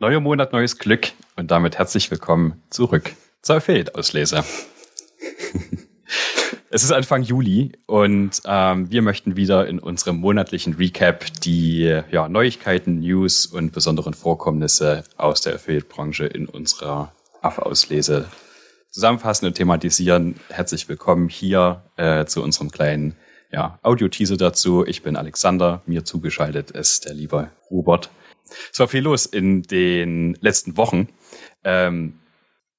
Neuer Monat, neues Glück und damit herzlich willkommen zurück zur Affiliate-Auslese. es ist Anfang Juli und ähm, wir möchten wieder in unserem monatlichen Recap die ja, Neuigkeiten, News und besonderen Vorkommnisse aus der Affiliate-Branche in unserer AF-Auslese zusammenfassen und thematisieren. Herzlich willkommen hier äh, zu unserem kleinen ja, Audio-Teaser dazu. Ich bin Alexander, mir zugeschaltet ist der liebe Robert. Es war viel los in den letzten Wochen. Ähm,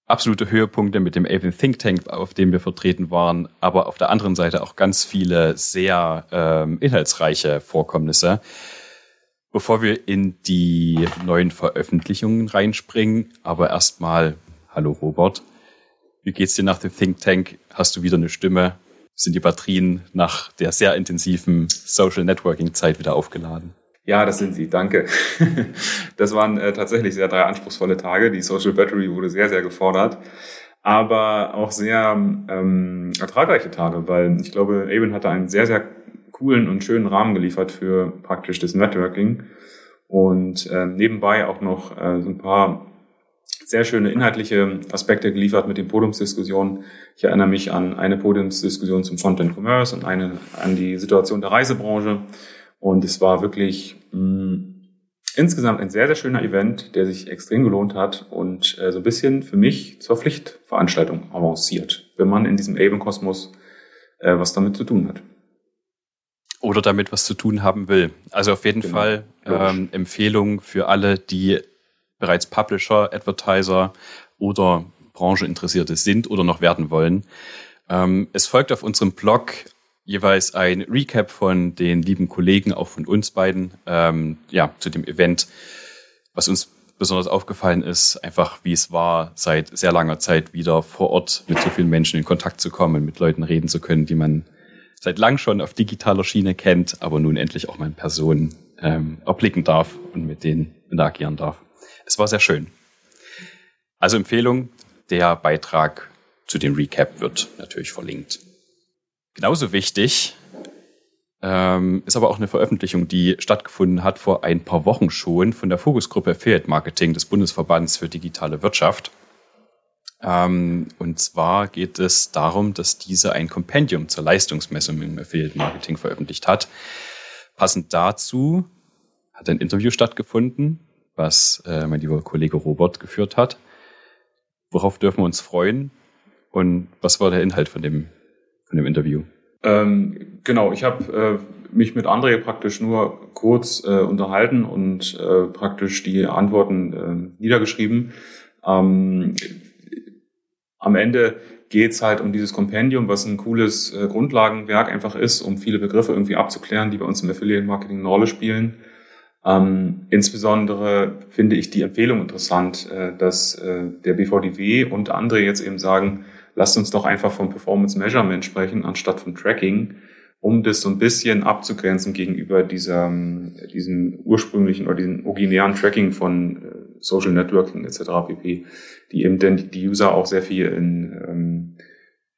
absolute Höhepunkte mit dem Avon Think Tank, auf dem wir vertreten waren, aber auf der anderen Seite auch ganz viele sehr ähm, inhaltsreiche Vorkommnisse. Bevor wir in die neuen Veröffentlichungen reinspringen, aber erstmal, hallo Robert, wie geht's dir nach dem Think Tank? Hast du wieder eine Stimme? Sind die Batterien nach der sehr intensiven Social Networking Zeit wieder aufgeladen? Ja, das sind sie. Danke. Das waren äh, tatsächlich sehr drei anspruchsvolle Tage. Die Social Battery wurde sehr, sehr gefordert. Aber auch sehr ähm, ertragreiche Tage, weil ich glaube, Aben hatte einen sehr, sehr coolen und schönen Rahmen geliefert für praktisch das Networking. Und äh, nebenbei auch noch äh, so ein paar sehr schöne inhaltliche Aspekte geliefert mit den Podiumsdiskussionen. Ich erinnere mich an eine Podiumsdiskussion zum Content Commerce und eine an die Situation der Reisebranche. Und es war wirklich mh, mm, insgesamt ein sehr, sehr schöner Event, der sich extrem gelohnt hat und äh, so ein bisschen für mich zur Pflichtveranstaltung avanciert, wenn man in diesem Aben-Kosmos äh, was damit zu tun hat. Oder damit was zu tun haben will. Also auf jeden genau. Fall ähm, Empfehlung für alle, die bereits Publisher, Advertiser oder Brancheinteressierte sind oder noch werden wollen. Ähm, es folgt auf unserem Blog jeweils ein Recap von den lieben Kollegen, auch von uns beiden, ähm, ja, zu dem Event. Was uns besonders aufgefallen ist, einfach wie es war, seit sehr langer Zeit wieder vor Ort mit so vielen Menschen in Kontakt zu kommen, mit Leuten reden zu können, die man seit lang schon auf digitaler Schiene kennt, aber nun endlich auch mal in Person ähm, erblicken darf und mit denen interagieren darf. Es war sehr schön. Also Empfehlung, der Beitrag zu dem Recap wird natürlich verlinkt. Genauso wichtig ähm, ist aber auch eine Veröffentlichung, die stattgefunden hat vor ein paar Wochen schon von der Fokusgruppe Affiliate Marketing des Bundesverbands für digitale Wirtschaft. Ähm, und zwar geht es darum, dass diese ein Kompendium zur Leistungsmessung im Affiliate Marketing veröffentlicht hat. Passend dazu hat ein Interview stattgefunden, was äh, mein lieber Kollege Robert geführt hat. Worauf dürfen wir uns freuen? Und was war der Inhalt von dem von dem Interview? Ähm, genau, ich habe äh, mich mit André praktisch nur kurz äh, unterhalten und äh, praktisch die Antworten äh, niedergeschrieben. Ähm, am Ende geht's halt um dieses Kompendium, was ein cooles äh, Grundlagenwerk einfach ist, um viele Begriffe irgendwie abzuklären, die bei uns im Affiliate-Marketing eine Rolle spielen. Ähm, insbesondere finde ich die Empfehlung interessant, äh, dass äh, der BVDW und andere jetzt eben sagen, lasst uns doch einfach vom Performance Measurement sprechen, anstatt von Tracking, um das so ein bisschen abzugrenzen gegenüber dieser, diesem ursprünglichen oder diesem originären Tracking von äh, Social Networking etc. pp, die eben denn die User auch sehr viel in, ähm,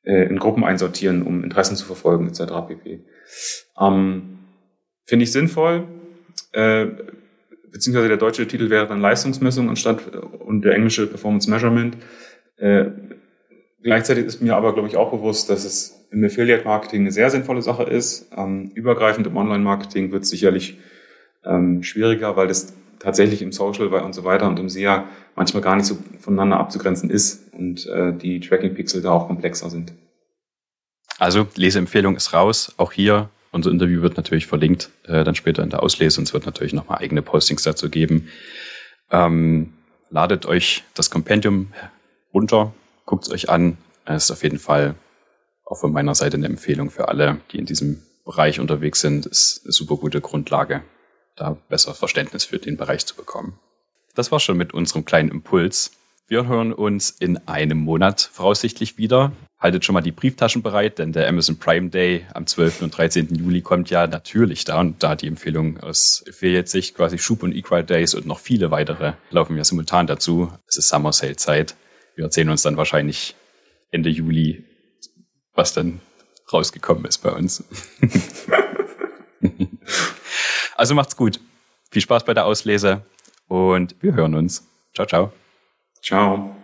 äh, in Gruppen einsortieren, um Interessen zu verfolgen etc. pp. Ähm, Finde ich sinnvoll, äh, beziehungsweise der deutsche Titel wäre dann Leistungsmessung anstatt und der englische Performance Measurement. Äh, Gleichzeitig ist mir aber, glaube ich, auch bewusst, dass es im Affiliate-Marketing eine sehr sinnvolle Sache ist. Ähm, übergreifend im Online-Marketing wird es sicherlich ähm, schwieriger, weil das tatsächlich im Social und so weiter und im SEA manchmal gar nicht so voneinander abzugrenzen ist und äh, die Tracking-Pixel da auch komplexer sind. Also Leseempfehlung ist raus. Auch hier, unser Interview wird natürlich verlinkt, äh, dann später in der Auslese und es wird natürlich nochmal eigene Postings dazu geben. Ähm, ladet euch das Kompendium runter, Guckt es euch an. Es ist auf jeden Fall auch von meiner Seite eine Empfehlung für alle, die in diesem Bereich unterwegs sind. Es ist eine super gute Grundlage, da besser Verständnis für den Bereich zu bekommen. Das war schon mit unserem kleinen Impuls. Wir hören uns in einem Monat voraussichtlich wieder. Haltet schon mal die Brieftaschen bereit, denn der Amazon Prime Day am 12. und 13. Juli kommt ja natürlich da. Und da die Empfehlung aus Affiliate-Sicht quasi Schub und Equal Days und noch viele weitere laufen ja simultan dazu. Es ist Summer Sale Zeit wir erzählen uns dann wahrscheinlich Ende Juli, was dann rausgekommen ist bei uns. also macht's gut. Viel Spaß bei der Auslese und wir hören uns. Ciao, ciao. Ciao.